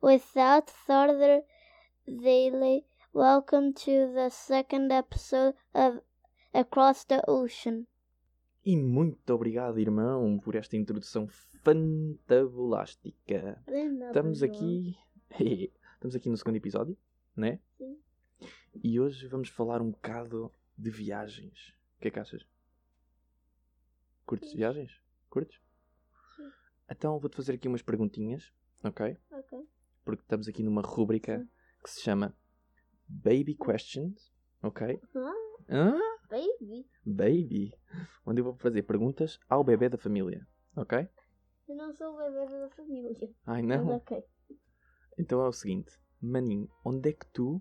without further delay, welcome to the second episode of Across the Ocean. E muito obrigado, irmão, por esta introdução fantabulástica. Estamos aqui. Estamos aqui no segundo episódio, né? Sim. E hoje vamos falar um bocado de viagens. O que é que achas? Curtes Sim. viagens? Curtes? Sim. Então vou-te fazer aqui umas perguntinhas, ok? Ok. Porque estamos aqui numa rúbrica que se chama Baby Questions, ok? Hã? baby. Baby. Onde eu vou fazer perguntas ao bebê da família, ok? Eu não sou o bebê da família. Ai Mas não. ok. Então é o seguinte, maninho, onde é que tu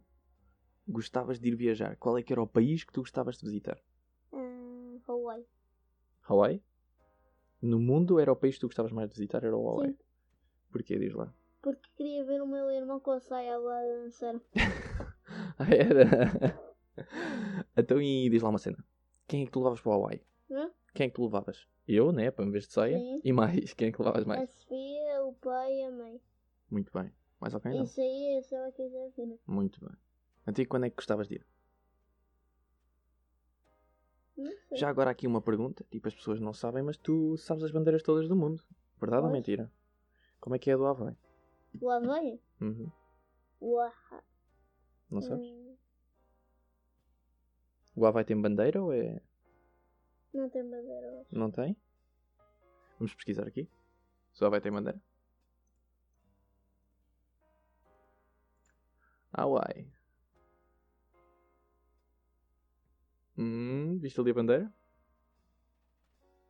gostavas de ir viajar? Qual é que era o país que tu gostavas de visitar? Ah, Hawaii. Hawaii? No mundo era o país que tu gostavas mais de visitar? Era o Hawaii? Sim. Porquê? Diz lá. Porque queria ver o meu irmão com a saia lá a dançar. Ah, era? então e diz lá uma cena. Quem é que tu levavas para o Hawaii? Hã? Quem é que tu levavas? Eu, né? Para me ver de saia. Sim. E mais? Quem é que levavas A mais? Sofia, o pai e a mãe. Muito bem. Mais alguém? Não? Isso aí é só a quiser vir. Muito bem. Então quando é que gostavas de ir? Já agora aqui uma pergunta, tipo as pessoas não sabem, mas tu sabes as bandeiras todas do mundo. Verdade ou Pois. mentira? Como é que é a do Havaí? O Havaí? Uhum. Não sabes? Hum, O Havaí tem bandeira ou é... não tem bandeira hoje. Não tem? Vamos pesquisar aqui. Se o Havaí tem bandeira. Hawaii. Hum, viste ali a bandeira?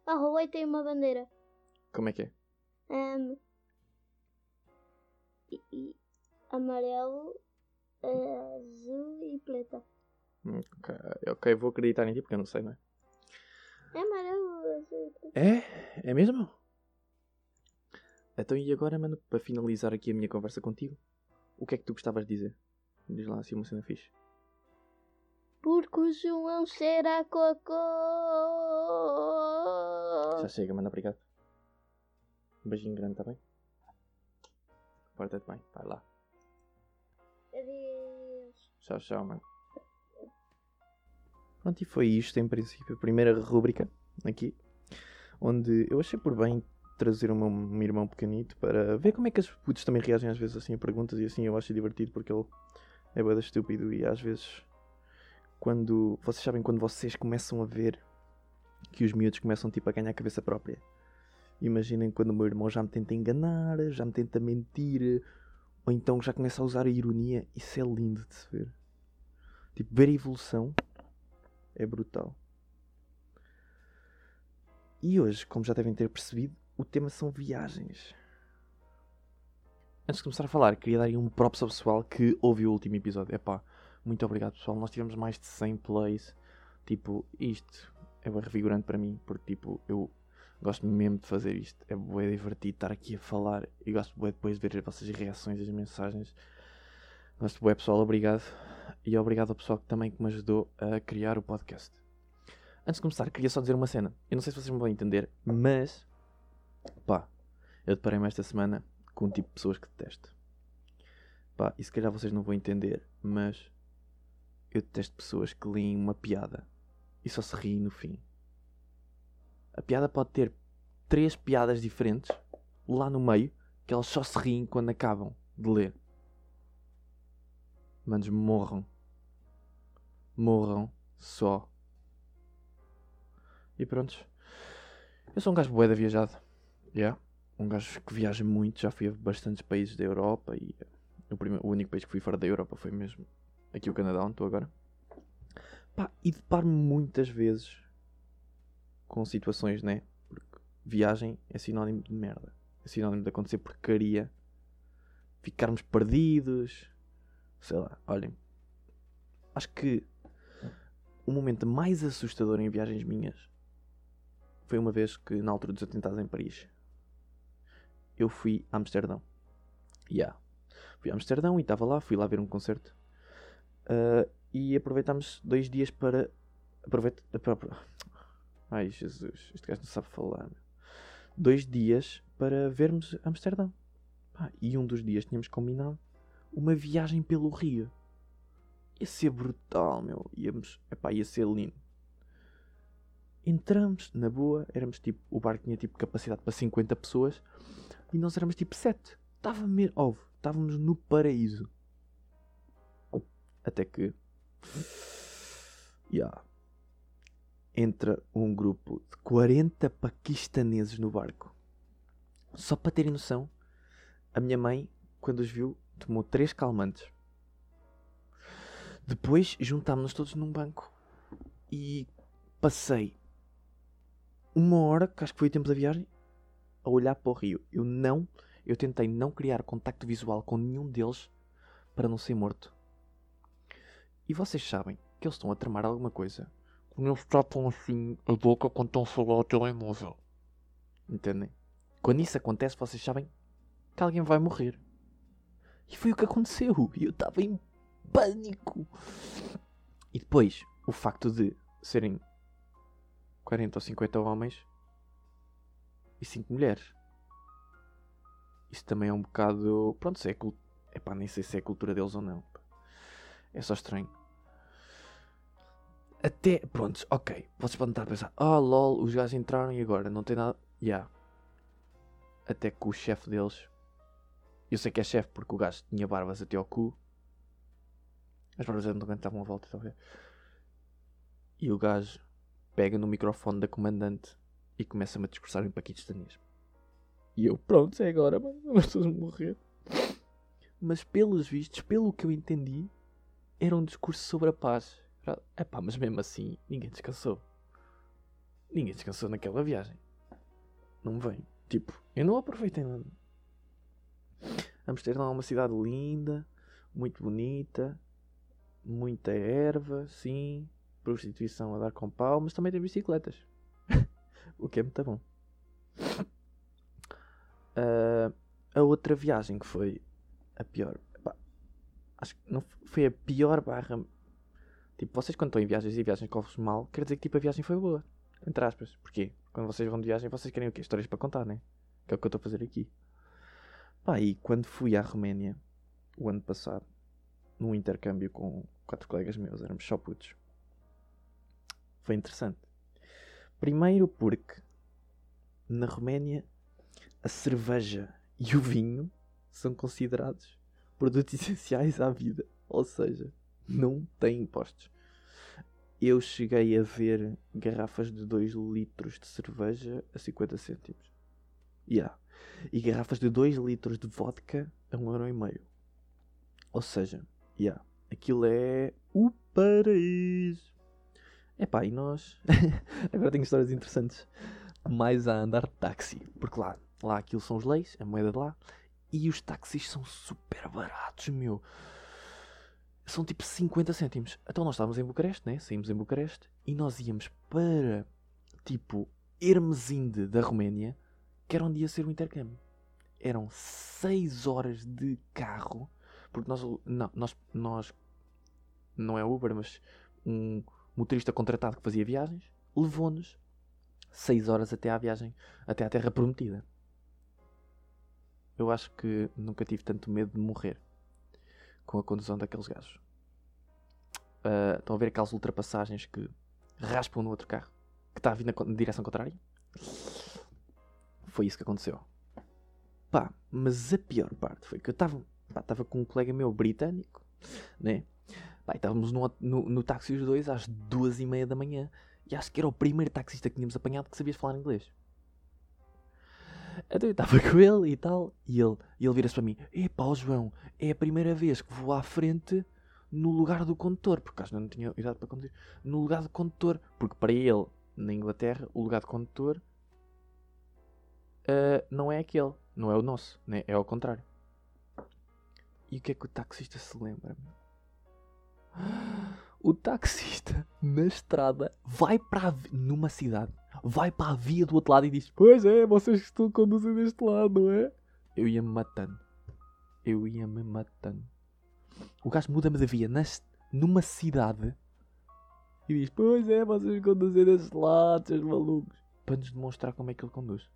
Ah, Hawaii tem uma bandeira. Como é que é? Ahm, e, amarelo, eh, azul e preta. Hum, Ok, ok, vou acreditar em ti porque eu não sei, não é? É amarelo, azul e preta. É? É mesmo? Então e agora, mano, para finalizar aqui a minha conversa contigo, o que é que tu gostavas de dizer? Diz lá assim uma cena fixe. Porque o João será cocô. Já chega, mano, obrigado. Um beijinho grande, tá bem? Porta-te bem, vai lá. Adeus. Tchau, tchau, mano. Pronto, e foi isto em princípio, a primeira rúbrica aqui, onde eu achei por bem trazer o meu, meu irmão pequenito para ver como é que as putos também reagem às vezes assim a perguntas e assim eu acho divertido porque ele é boeda estúpido e às vezes quando vocês sabem quando vocês começam a ver que os miúdos começam tipo a ganhar cabeça própria. Imaginem quando o meu irmão já me tenta enganar, já me tenta mentir, ou então já começa a usar a ironia. Isso é lindo de se ver. Tipo, ver a evolução é brutal. E hoje, como já devem ter percebido, o tema são viagens. Antes de começar a falar, queria dar um props ao pessoal que ouviu o último episódio. Epá, muito obrigado pessoal. Nós tivemos mais de 100 plays. Tipo, isto é revigorante para mim, porque tipo, eu gosto mesmo de fazer isto. É bem divertido estar aqui a falar e gosto depois de ver as vossas reações, as mensagens. Gosto bem pessoal, obrigado. E obrigado ao pessoal que também que me ajudou a criar o podcast. Antes de começar, queria só dizer uma cena. Eu não sei se vocês me vão entender, mas pá, eu deparei-me esta semana com um tipo de pessoas que detesto. Pá, e se calhar vocês não vão entender, mas eu detesto pessoas que leem uma piada e só se riem no fim. A piada pode ter três piadas diferentes lá no meio que elas só se riem quando acabam de ler. Manos, morram. Morram só. E prontos. Eu sou um gajo boeda viajado. Yeah. Um gajo que viaja muito. Já fui a bastantes países da Europa. E o, primeiro, o único país que fui fora da Europa foi mesmo aqui o Canadá, onde estou agora. Pá, e deparo-me muitas vezes com situações, né? Porque viagem é sinónimo de merda. É sinónimo de acontecer porcaria. Ficarmos perdidos. Sei lá, olhem. Acho que o momento mais assustador em viagens minhas foi uma vez que, na altura dos atentados em Paris, eu fui a Amsterdão. Yeah. Fui a Amsterdão e estava lá, fui lá ver um concerto. Ah, e aproveitámos dois dias para. Aproveita. Ai Jesus, este gajo não sabe falar. meu. Dois dias para vermos Amsterdão. Pá, e um dos dias tínhamos combinado uma viagem pelo rio. Ia ser brutal, meu. Íamos, epá, ia ser lindo. Entramos, na boa, éramos tipo, o barco tinha tipo capacidade para 50 pessoas e nós éramos tipo 7. Estava mesmo, óbvio, estávamos no paraíso. Até que, yeah, entra um grupo de 40 paquistaneses no barco. Só para terem noção, a minha mãe, quando os viu, tomou três calmantes. Depois juntámos-nos todos num banco e passei uma hora, que acho que foi o tempo da viagem, a olhar para o rio. Eu não, eu tentei não criar contacto visual com nenhum deles para não ser morto. E vocês sabem que eles estão a tramar alguma coisa. Eles tapam assim a boca quando estão a falar ao telemóvel. Entendem? Quando isso acontece, vocês sabem que alguém vai morrer. E foi o que aconteceu. E eu estava em pânico. E depois, o facto de serem 40 ou 50 homens e 5 mulheres. Isso também é um bocado. Pronto, se é cult... Epá, nem sei se é cultura deles ou não. É só estranho. Até. Prontos, ok. Vocês podem estar a pensar: Oh lol, os gajos entraram e agora? Não tem nada. Ya. Yeah. Até que o chefe deles. Eu sei que é chefe porque o gajo tinha barbas até ao cu. As barbas não estavam à volta, talvez. E o gajo pega no microfone da comandante e começa-me a discursar em paquistanês. E eu, pronto, é agora, mano, vamos todos morrer. Mas pelos vistos, pelo que eu entendi, era um discurso sobre a paz. Epá, mas mesmo assim, ninguém descansou. Ninguém descansou naquela viagem. Não vem. Tipo, eu não aproveitei nada. Amsterdão é uma cidade linda, muito bonita, muita erva, sim, prostituição a dar com pau, mas também tem bicicletas. o que é muito bom. Uh, a outra viagem que foi a pior. Epá, acho que não foi a pior barra. Tipo, vocês quando estão em viagens e viagens correm mal, quer dizer que tipo, a viagem foi boa. Entre aspas. Porquê? Quando vocês vão de viagem, vocês querem o quê? Histórias para contar, né? Que é o que eu estou a fazer aqui. Pá, e quando fui à Roménia, o ano passado, num intercâmbio com quatro colegas meus, éramos só putos. Foi interessante. Primeiro porque na Roménia a cerveja e o vinho são considerados produtos essenciais à vida. Ou seja, não têm impostos. Eu cheguei a ver garrafas de 2 litros de cerveja a 50 cêntimos. Yeah. E garrafas de 2 litros de vodka a 1,5€. Ou seja, yeah. aquilo é o paraíso. Epá, e nós. Agora tenho histórias interessantes. Mais a andar de táxi. Porque lá, lá aquilo são os leis, a moeda de lá. E os táxis são super baratos, meu. São tipo 50 cêntimos. Então nós estávamos em Bucareste, né? Saímos em Bucareste. E nós íamos para, tipo, Hermesinde da Roménia. Que era onde ia ser o intercâmbio. Eram 6 horas de carro. Porque nós. Não, nós. nós não é Uber, mas um motorista contratado que fazia viagens, levou-nos 6 horas até à viagem, até à Terra Prometida. Eu acho que nunca tive tanto medo de morrer com a condução daqueles gajos. Uh, estão a ver aquelas ultrapassagens que raspam no outro carro que está a vir na, na direção contrária? Foi isso que aconteceu. Pá, mas a pior parte foi que eu estava com um colega meu britânico, né? Pá, estávamos no, no, no táxi os dois às duas e meia da manhã. E acho que era o primeiro taxista que tínhamos apanhado que sabias falar inglês. Então eu estava com ele e tal. E ele, e ele vira-se para mim: Epá, João, é a primeira vez que vou à frente no lugar do condutor. Porque acho que não tinha idade para conduzir. No lugar do condutor. Porque para ele, na Inglaterra, o lugar de condutor uh, não é aquele. Não é o nosso. Né? É ao contrário. E o que é que o taxista se lembra? O taxista na estrada vai para numa cidade, vai para a via do outro lado e diz: Pois é, vocês que estão conduzindo deste lado, não é? Eu ia-me matando. Eu ia-me matando. O gajo muda-me de via nas, numa cidade e diz: Pois é, vocês conduzem deste lado, seus malucos. Para nos demonstrar como é que ele conduz.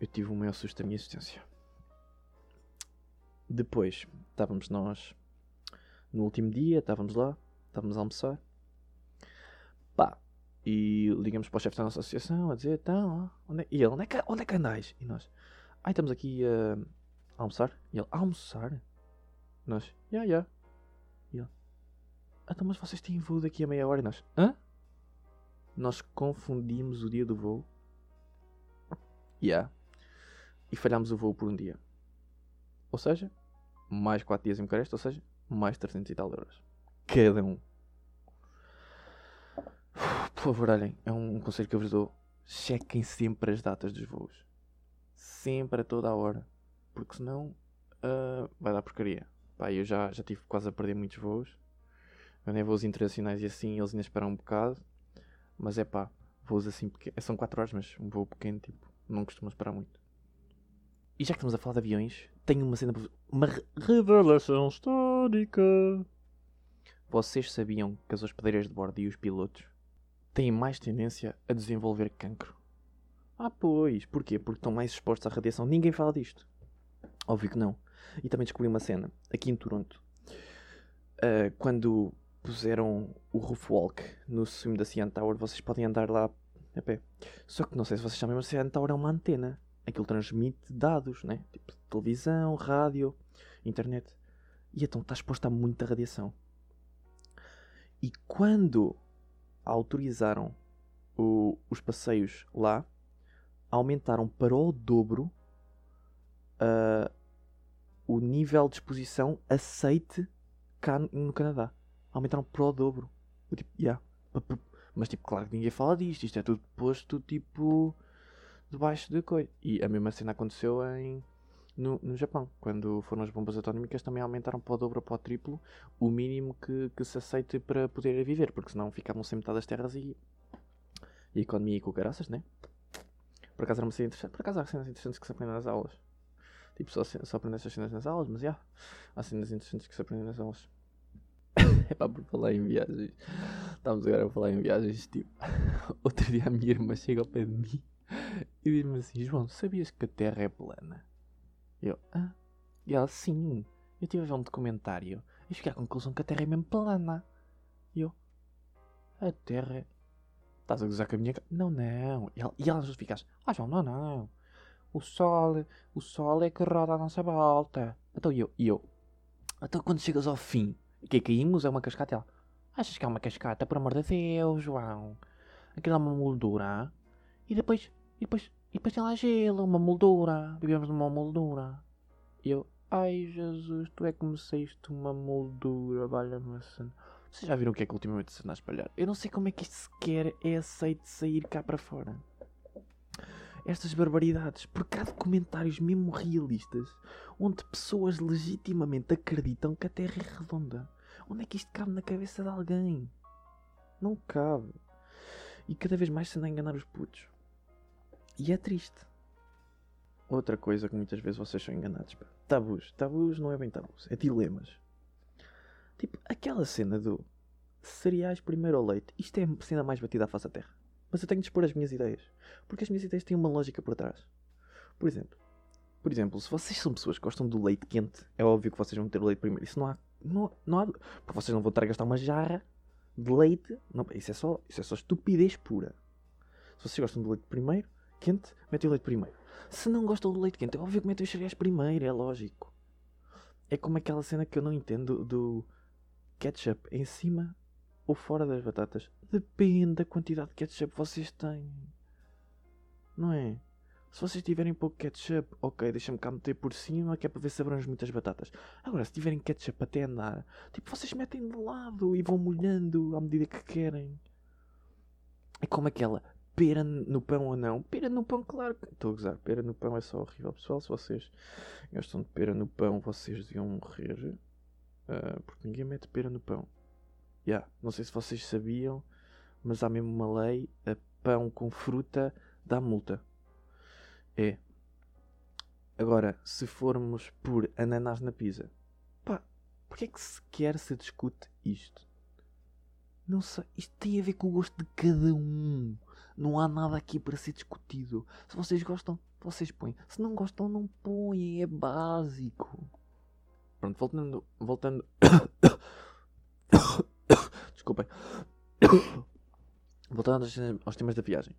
eu tive o maior susto da minha existência. Depois, estávamos nós no último dia, estávamos lá, estávamos a almoçar. E ligamos para o chefe da nossa associação a dizer, então, onde é... e ele, onde é, que, onde é que andais? E nós, ai, estamos aqui a almoçar. E ele, almoçar? Nós, já, yeah, já. Yeah. E ele, então, mas vocês têm voo daqui a meia hora? E nós, hã? Nós confundimos o dia do voo. Yeah. E falhámos o voo por um dia. Ou seja, mais 4 dias em Bucareste, ou seja, mais 300 e tal euros. Cada um. Por favor, olhem, é um conselho que eu vos dou. Chequem sempre as datas dos voos. Sempre a toda a hora. Porque senão uh, vai dar porcaria. Pá, eu já, já tive quase a perder muitos voos. Eu nem voos internacionais e assim, eles ainda esperam um bocado. Mas é pá, voos assim pequenos. São 4 horas, mas um voo pequeno, tipo, não costuma esperar muito. E já que estamos a falar de aviões, tenho uma cena uma revelação histórica. Vocês sabiam que as hospedeiras de bordo e os pilotos têm mais tendência a desenvolver cancro? Ah, pois. Porquê? Porque estão mais expostos à radiação. Ninguém fala disto. Óbvio que não. E também descobri uma cena aqui em Toronto. Uh, quando puseram o roof walk no cimo da CN Tower, vocês podem andar lá a pé. Só que não sei se vocês sabem, mas a CN Tower é uma antena aquilo transmite dados, né? Tipo televisão, rádio, internet. E então está exposto a muita radiação. E quando autorizaram o, os passeios lá, aumentaram para o dobro uh, o nível de exposição aceite cá no Canadá. Aumentaram para o dobro. tipo, yeah. Mas tipo, claro que ninguém fala disto. Isto é tudo posto tipo debaixo de coisa. E a mesma cena aconteceu em, no, no Japão. Quando foram as bombas atómicas, também aumentaram para o dobro ou para o triplo o mínimo que, que se aceite para poder viver, porque senão ficavam sem metade das terras e, e economia e com graças, né? Por acaso era uma cena interessante. Por acaso há cenas interessantes que se aprendem nas aulas. Tipo, só, só aprender essas cenas nas aulas, mas já. Há cenas interessantes que se aprendem nas aulas. é pá, por falar em viagens. Estamos agora a falar em viagens. Tipo, outro dia a minha irmã chega ao pé de mim e diz-me assim: João, sabias que a Terra é plana? Eu, ah? E ela, sim. Eu tive a ver um documentário e cheguei à conclusão que a Terra é mesmo plana. E eu, a Terra. É- Estás a gozar com a minha. Não, não. E ela, e ela justifica Ah, João, não, não. O Sol, o Sol é que roda a nossa volta. Então eu, e eu. Então quando chegas ao fim, que caímos é uma cascata? Ela, achas que é uma cascata? Por amor de Deus, João. Aquilo é uma moldura. E depois e depois, e depois tem lá gelo, uma moldura. Vivemos numa moldura. E eu, ai Jesus, tu é que me saíste uma moldura, valha-me a cena. Vocês já viram o que é que ultimamente se anda a espalhar? Eu não sei como é que isto sequer é aceito sair cá para fora. Estas barbaridades, porque há documentários mesmo realistas onde pessoas legitimamente acreditam que a Terra é redonda. Onde é que isto cabe na cabeça de alguém? Não cabe. E cada vez mais se anda a enganar os putos. E é triste. Outra coisa que muitas vezes vocês são enganados. Pá. Tabus. Tabus não é bem tabus, é dilemas. Tipo, aquela cena do cereais primeiro ou leite. Isto é a cena mais batida à face da terra. Mas eu tenho de expor as minhas ideias. Porque as minhas ideias têm uma lógica por trás. Por exemplo, por exemplo, se vocês são pessoas que gostam do leite quente, é óbvio que vocês vão ter o leite primeiro. Isso não há. Não, não há. Porque vocês não vão estar a gastar uma jarra de leite. Não, isso, é só, isso é só estupidez pura. Se vocês gostam do leite primeiro, quente, metem o leite primeiro. Se não gostam do leite quente, é óbvio que metem os cereais primeiro, é lógico. É como aquela cena que eu não entendo do ketchup em cima ou fora das batatas. Depende da quantidade de ketchup vocês têm. Não é? Se vocês tiverem pouco ketchup, ok, deixa-me cá meter por cima, que é para ver se abrange muitas batatas. Agora, se tiverem ketchup até andar, tipo, vocês metem de lado e vão molhando à medida que querem. É como aquela pera no pão ou não. Pera no pão, claro que. Estou a gozar. Pera no pão é só horrível. Pessoal, se vocês gostam de pera no pão, vocês deviam morrer. Uh, porque ninguém mete pera no pão. Yeah. Não sei se vocês sabiam, mas há mesmo uma lei: a pão com fruta dá multa. É. Agora, se formos por ananás na pizza, pá, porque é que sequer se discute isto? Não sei, isto tem a ver com o gosto de cada um. Não há nada aqui para ser discutido. Se vocês gostam, vocês põem. Se não gostam, não põem. É básico. Pronto, voltando. Voltando. Desculpem. Voltando aos, temas da viagem.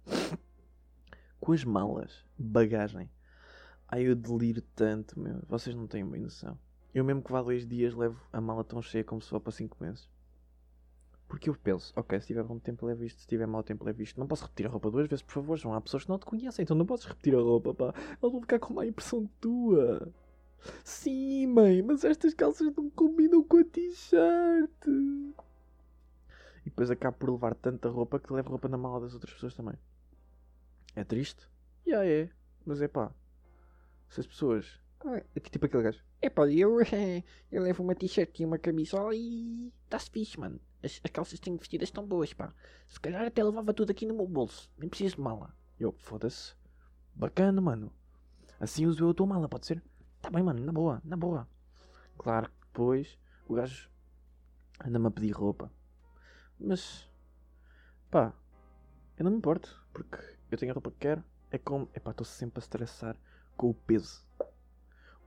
Com as malas, bagagem. Ai, eu deliro tanto, meu. Vocês não têm bem noção. Eu mesmo que vá dois dias levo a mala tão cheia como se for para cinco meses. Porque eu penso, ok, se tiver bom tempo levo isto, se tiver mau tempo levo isto. Não posso repetir a roupa duas vezes, por favor, João. Há pessoas que não te conhecem, então não podes repetir a roupa, pá. Elas vão ficar com má impressão tua. Sim, mãe, mas estas calças não combinam com a t-shirt. E depois acabo por levar tanta roupa que levo roupa na mala das outras pessoas também. É triste? Já yeah, é. Mas é pá. Se as pessoas. Ah, é tipo aquele gajo. É pá, eu, eu levo uma t-shirt e uma camisola e. Está-se fixe, mano. As, as calças que tenho vestidas estão boas, pá. Se calhar até levava tudo aqui no meu bolso. Nem preciso de mala. Eu, foda-se. Bacana, mano. Assim uso eu a tua mala, pode ser? Tá bem, mano, na boa, na boa. Claro que depois o gajo anda-me a pedir roupa. Mas, pá, eu não me importo, porque eu tenho a roupa que quero. É como, é pá, estou sempre a estressar com o peso.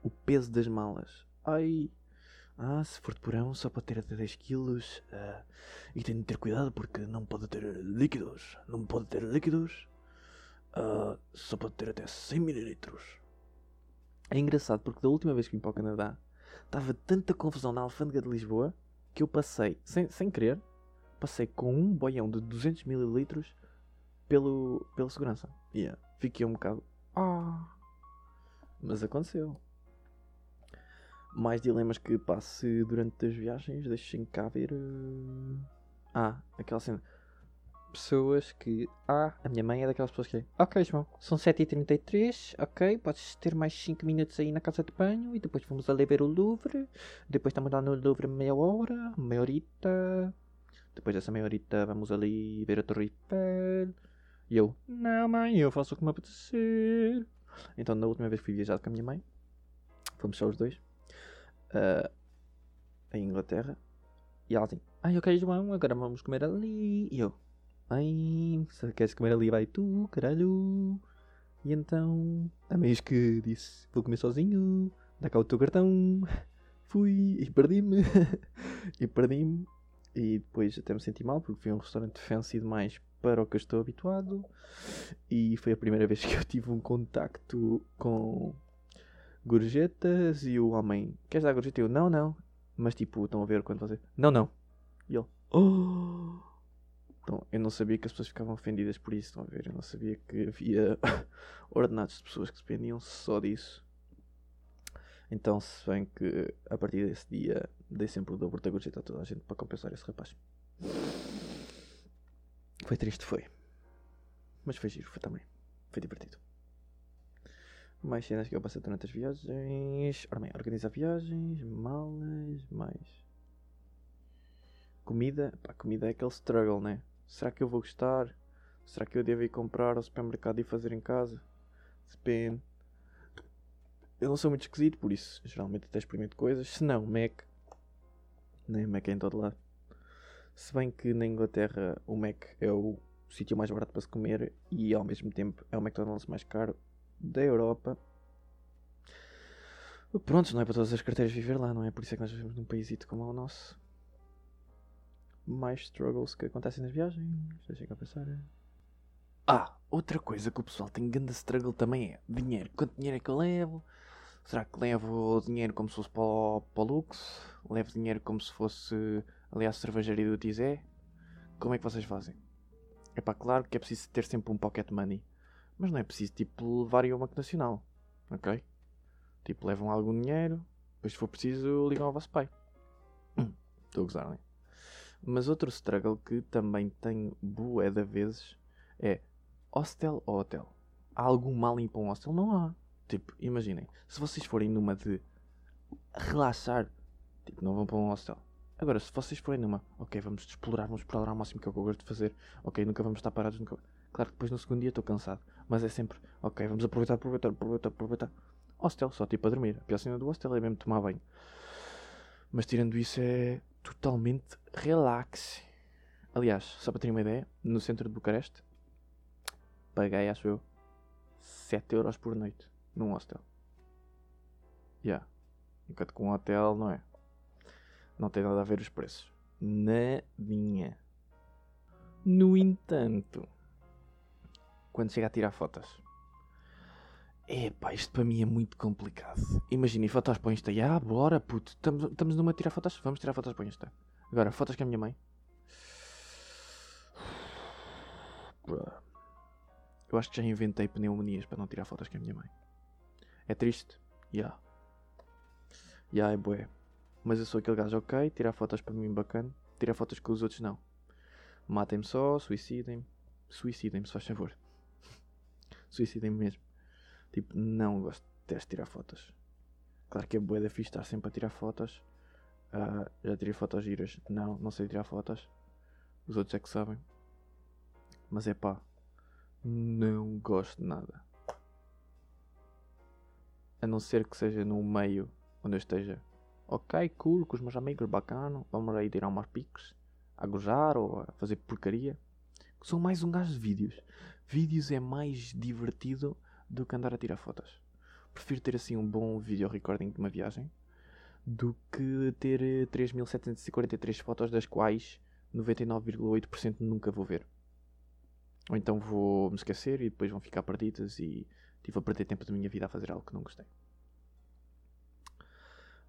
O peso das malas. Ai, ah, se for de porão só pode ter até 10 kg. Uh, e tem de ter cuidado porque não pode ter líquidos. Não pode ter líquidos. Uh, só pode ter até 100 ml. É engraçado porque da última vez que vim para o Canadá estava tanta confusão na alfândega de Lisboa que eu passei, sem, sem querer, passei com um boião de 200 ml pelo, pela segurança. Yeah. Fiquei um bocado. Ah! Mas aconteceu. Mais dilemas que passe durante as viagens, deixem cá ver. Uh... Ah, aquela cena. Pessoas que. Ah, a minha mãe é daquelas pessoas que. Ok, João, são 7h33. Ok, podes ter mais 5 minutos aí na casa de banho e depois vamos ali ver o Louvre. Depois estamos lá no Louvre meia hora, meia horita. Depois dessa meia horita vamos ali ver a Torre Eiffel. E eu, não mãe, eu faço o que me apetecer. Então, na última vez que fui viajar com a minha mãe, fomos só os dois, uh, em Inglaterra, e ela assim, ai, ok, João, agora vamos comer ali. E eu, ai, se queres comer ali, vai tu, caralho. E então, a meio que disse, vou comer sozinho, dá cá o teu cartão. Fui e perdi-me. e perdi-me. E depois até me senti mal porque fui um restaurante fancy demais para o que eu estou habituado. E foi a primeira vez que eu tive um contacto com gorjetas e o homem, queres dar gorjeta? Eu, não, não. Mas tipo, estão a ver quando você, não, não. E ele, oh. Então, eu não sabia que as pessoas ficavam ofendidas por isso, estão a ver? Eu não sabia que havia ordenados de pessoas que dependiam só disso. Então, se bem que a partir desse dia dei sempre o dobro da gorjeta a toda a gente para compensar esse rapaz. Foi triste, foi. Mas foi giro, foi também. Foi divertido. Mais cenas que eu passei durante as viagens. Ora organizar viagens, malas, mais. Comida. Pá, comida é aquele struggle, né? Será que eu vou gostar? Será que eu devo ir comprar ao supermercado e fazer em casa? Depende. Eu não sou muito esquisito, por isso geralmente até experimento coisas. Se não, Mac. Nem Mac é em todo lado. Se bem que na Inglaterra o Mac é o sítio mais barato para se comer e ao mesmo tempo é o McDonald's mais caro da Europa. Pronto, não é para todas as carteiras viver lá, não é? Por isso é que nós vivemos num país como o nosso. Mais struggles que acontecem nas viagens. Deixa eu pensar. Ah, outra coisa que o pessoal tem grande struggle também é dinheiro. Quanto dinheiro é que eu levo? Será que levo dinheiro como se fosse para o, para o? Levo dinheiro como se fosse ali à cervejaria do Tizé? Como é que vocês fazem? É pá, claro que é preciso ter sempre um pocket money. Mas não é preciso, tipo, levarem uma nacional. Ok? Tipo, levam algum dinheiro. Depois, se for preciso, ligam ao vosso pai. Estou a gozar, não é? Mas outro struggle que também tenho bué de vezes é hostel ou hotel. Há algum mal em para um hostel? Não há. Tipo, imaginem, se vocês forem numa de relaxar, tipo, não vão para um hostel. Agora, se vocês forem numa, ok, vamos explorar, vamos explorar ao máximo que é o que eu gosto de fazer, ok, nunca vamos estar parados, nunca. Claro que depois no segundo dia estou cansado, mas é sempre, ok, vamos aproveitar, aproveitar, aproveitar, aproveitar. Hostel, só tipo a dormir. A pior cena do hostel é mesmo tomar banho. Mas tirando isso é totalmente relaxe. Aliás, só para terem uma ideia, no centro de Bucareste, paguei, acho eu, 7 euros por noite num hostel. Yeah. Enquanto com um hotel não é. Não tem nada a ver os preços. Nadinha. No entanto, quando chega a tirar fotos, epá, isto para mim é muito complicado. Imagina, fotos para o Insta. Ah, bora, puto, estamos, numa tirar fotos? Vamos tirar fotos para o Insta. Agora, fotos com a minha mãe. Eu acho que já inventei pneumonias para não tirar fotos com a minha mãe. É triste? Ya. Yeah. Ya, yeah, é bué. Mas eu sou aquele gajo ok, tirar fotos para mim bacana. Tirar fotos com os outros não. Matem-me só, suicidem-me. Suicidem-me, se faz favor. Suicidem-me mesmo. Tipo, não gosto de tirar fotos. Claro que é bué da fixe estar sempre a tirar fotos. Uh, já tirei fotos giras. Não, não sei tirar fotos. Os outros é que sabem. Mas é pá, não gosto de nada. A não ser que seja num meio onde eu esteja. Ok, cool, com os meus amigos, bacana. Vamos aí tirar umas piques. A gozar ou a fazer porcaria. Sou mais um gajo de vídeos. Vídeos é mais divertido do que andar a tirar fotos. Prefiro ter assim um bom video recording de uma viagem do que ter 3743 fotos das quais 99,8% nunca vou ver. Ou então vou me esquecer e depois vão ficar perdidas e tive a perder tempo da minha vida a fazer algo que não gostei.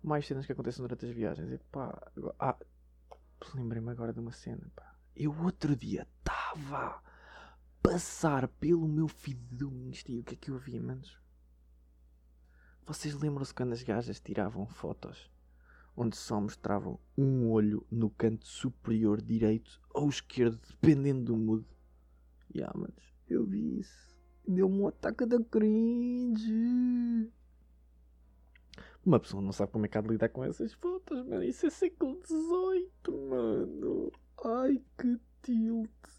Mais cenas que acontecem durante as viagens. E pá, ah, lembrei-me agora de uma cena. Pá. Eu outro dia estava passar pelo meu feed do Insta e o que é que eu vi, manos? Vocês lembram-se quando as gajas tiravam fotos onde só mostravam um olho no canto superior direito ou esquerdo, dependendo do mood? Yeah, manos, eu vi isso. Deu-me um ataque da cringe. Uma pessoa não sabe como é que há de lidar com essas fotos, mano. Isso é século XVIII, mano. Ai, que tilt.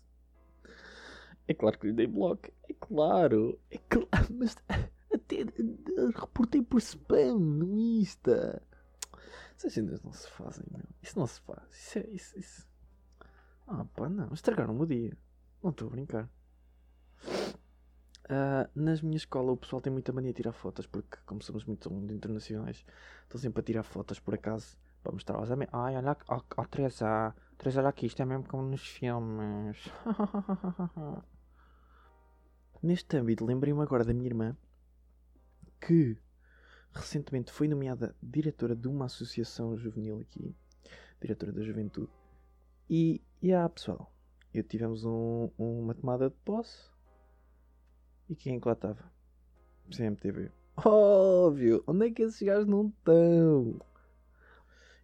É claro que lhe dei bloco. É claro. É claro. Mas até reportei por spam no Insta. Essas cenas não se fazem, meu. Isso não se faz. Isso é. Isso, isso. Ah, pá, não. Estragaram o dia. Não estou a brincar. Uh, nas minha escola o pessoal tem muita mania de tirar fotos porque como somos muito, internacionais estão sempre a tirar fotos por acaso para mostrar aos amigos ai olha oh, Teresa Teresa olha aqui isto é mesmo como nos filmes neste âmbito lembrei-me agora da minha irmã que recentemente foi nomeada diretora de uma associação juvenil aqui diretora da juventude e, e ah pessoal eu tivemos um, uma tomada de posse. E quem é que lá estava? CMTV. Óbvio! Onde é que esses gajos não estão?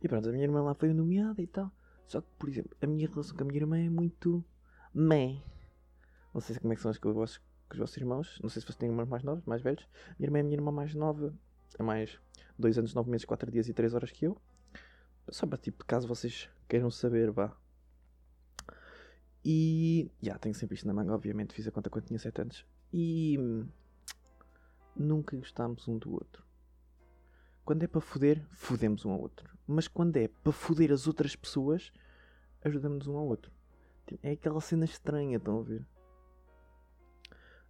E pronto, a minha irmã lá foi nomeada e tal. Só que, por exemplo, a minha relação com a minha irmã é muito. meh. Não sei como é que são as com com os vossos irmãos. Não sei se vocês têm irmãos mais novos, mais velhos. Minha irmã é a minha irmã mais nova. É mais 2 anos, 9 meses, 4 dias e 3 horas que eu. Só para tipo, caso vocês queiram saber, vá. E. Já, yeah, tenho sempre isto na manga, obviamente. Fiz a conta quando tinha 7 anos. E. Nunca gostámos um do outro. Quando é para foder, fodemos um ao outro. Mas quando é para foder as outras pessoas, ajudamos um ao outro. Tipo, é aquela cena estranha, estão a ver?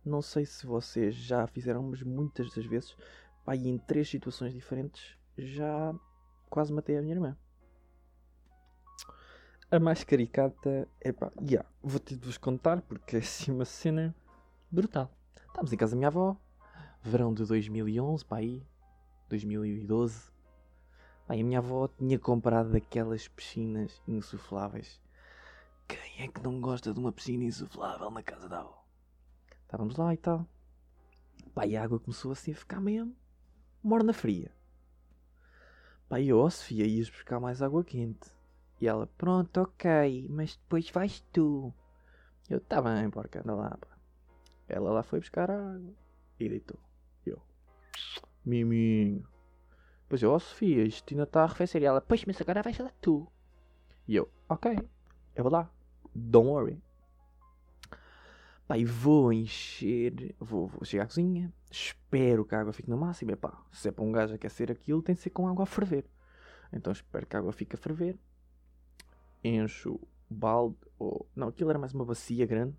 Não sei se vocês já fizeram, mas muitas das vezes, pá, em três situações diferentes, já quase matei a minha irmã. A mais caricata é pá, yeah, vou ter de vos contar porque é assim uma cena brutal. Estávamos em casa da minha avó, verão de 2011, pá aí, 2012. Pá, a minha avó tinha comprado aquelas piscinas insufláveis. Quem é que não gosta de uma piscina insuflável na casa da avó? Estávamos lá e tal. Pá, e a água começou assim a ficar meio morna fria. Pá, e eu, oh, Sofia, ias buscar mais água quente. E ela, pronto, ok, mas depois vais tu. Eu, tá bem, porca, anda lá. Pá. Ela lá foi buscar água e deitou. Eu, miminho. Pois eu, oh, Sofia, isto ainda está a arrefecer. E ela, pois, mas agora vais lá tu. E eu, ok, eu vou lá. Don't worry. Pá, e vou encher, vou, vou chegar à cozinha, espero que a água fique no máximo. E pá, se é para um gajo aquecer aquilo, tem de ser com água a ferver. Então espero que a água fique a ferver encho o balde, ou... Não, aquilo era mais uma bacia grande.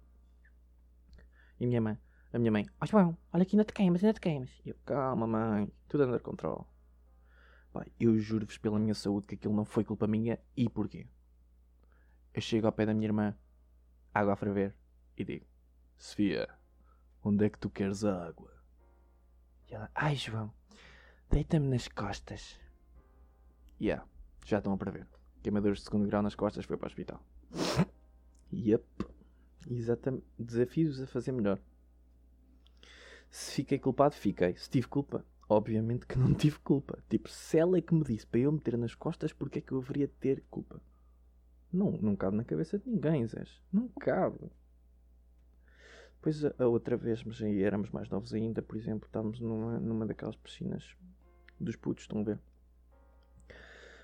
E minha mãe, A minha mãe, ó João, olha aqui, ainda te queimas, ainda te queimas. E eu, calma mãe, tudo under control. Pai, eu juro-vos pela minha saúde que aquilo não foi culpa minha e porquê. Eu chego ao pé da minha irmã, água a ferver, e digo, Sofia, onde é que tu queres a água? E ela, ai João, deita-me nas costas. Yeah, já estão a prever. Queimaduras de segundo grau nas costas foi para o hospital. Yep. Exatamente. Desafios a fazer melhor. Se fiquei culpado, fiquei. Se tive culpa, obviamente que não tive culpa. Tipo, se ela é que me disse para eu meter nas costas, porque é que eu haveria de ter culpa? Não, não cabe na cabeça de ninguém, Zé. Não cabe. Depois a, outra vez, mas aí éramos mais novos ainda, por exemplo, estávamos numa, numa daquelas piscinas dos putos, estão a ver?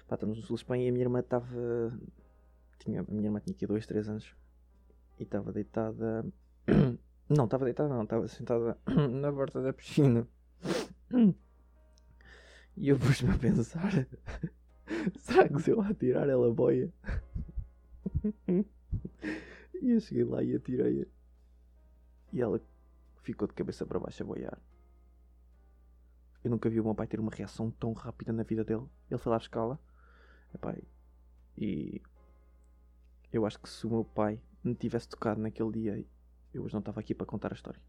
Pá, estamos no Sul de Espanha e a minha irmã estava. Tinha, a minha irmã tinha aqui 2, 3 anos e estava deitada. Não, estava deitada, não, estava sentada na porta da piscina. E eu pus-me a pensar: será que se eu atirar ela boia? E eu cheguei lá e atirei-a. E ela ficou de cabeça para baixo a boiar. Eu nunca vi o meu pai ter uma reação tão rápida na vida dele. Ele foi lá buscá-la. Epá, E eu acho que se o meu pai me tivesse tocado naquele dia, eu hoje não estava aqui para contar a história.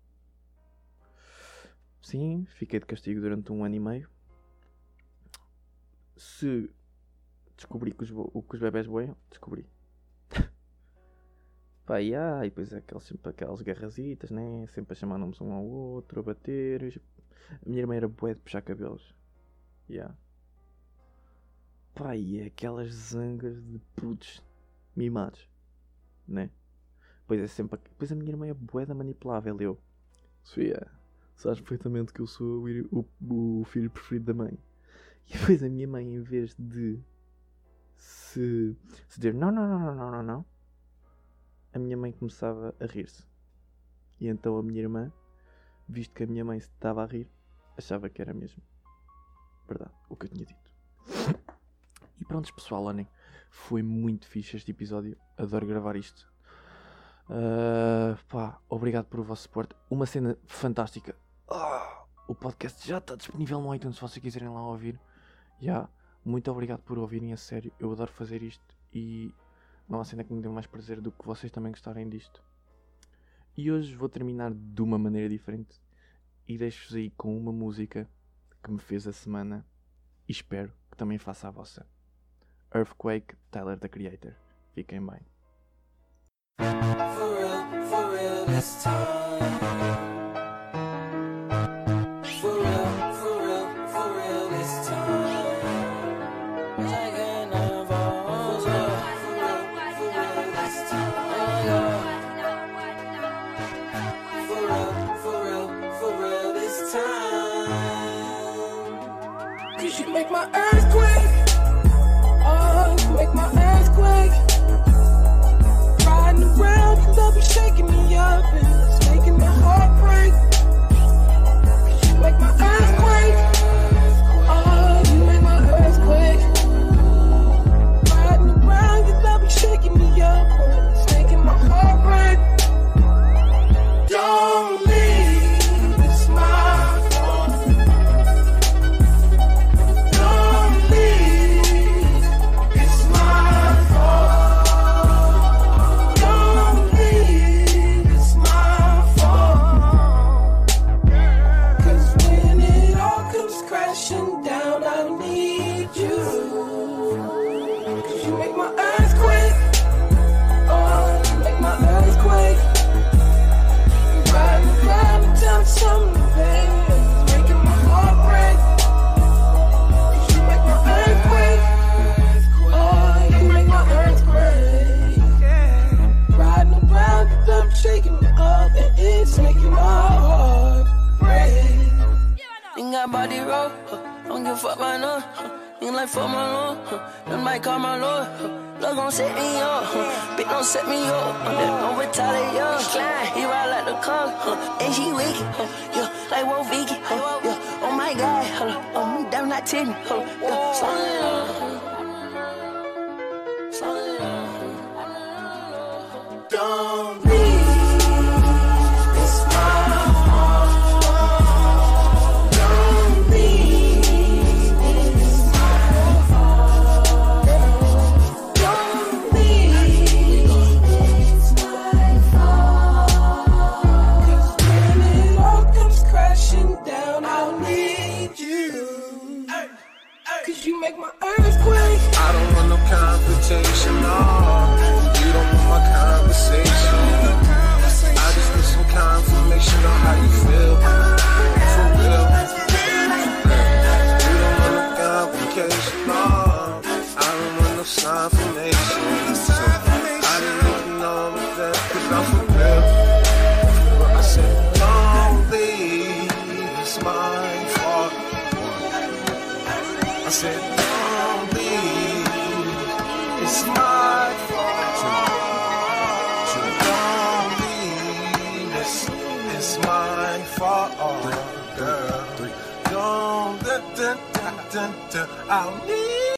Sim, fiquei de castigo durante um ano e meio. Se descobri que os, o que os bebés boiam, descobri. Pá, e, ah, e depois aquelas, sempre aquelas guerrazitas, né? Sempre a chamar nomes um ao outro, a bater. A minha irmã era bué de puxar cabelos. Yeah. Pá, e aquelas zangas de putos mimados, né? Pois é sempre. Pois a minha irmã é bué da manipulável, eu. Sofia, sabes perfeitamente que eu sou o, o, o filho preferido da mãe. E depois a minha mãe, em vez de se, se dizer não, não, não, não, não, não, não, a minha mãe começava a rir-se. E então a minha irmã, visto que a minha mãe estava a rir, achava que era mesmo verdade o que eu tinha dito. E pronto, pessoal, olhem, foi muito fixe este episódio. Adoro gravar isto. Ah, pá, obrigado por o vosso suporte. Uma cena fantástica. Ah, o podcast já está disponível no iTunes se vocês quiserem lá ouvir. Já, muito obrigado por ouvirem a sério. Eu adoro fazer isto e não há cena que me dê mais prazer do que vocês também gostarem disto. E hoje vou terminar de uma maneira diferente e deixo-vos aí com uma música que me fez a semana e espero que também faça a vossa. Earthquake, Tyler the Creator. Fiquem bem. For real, for real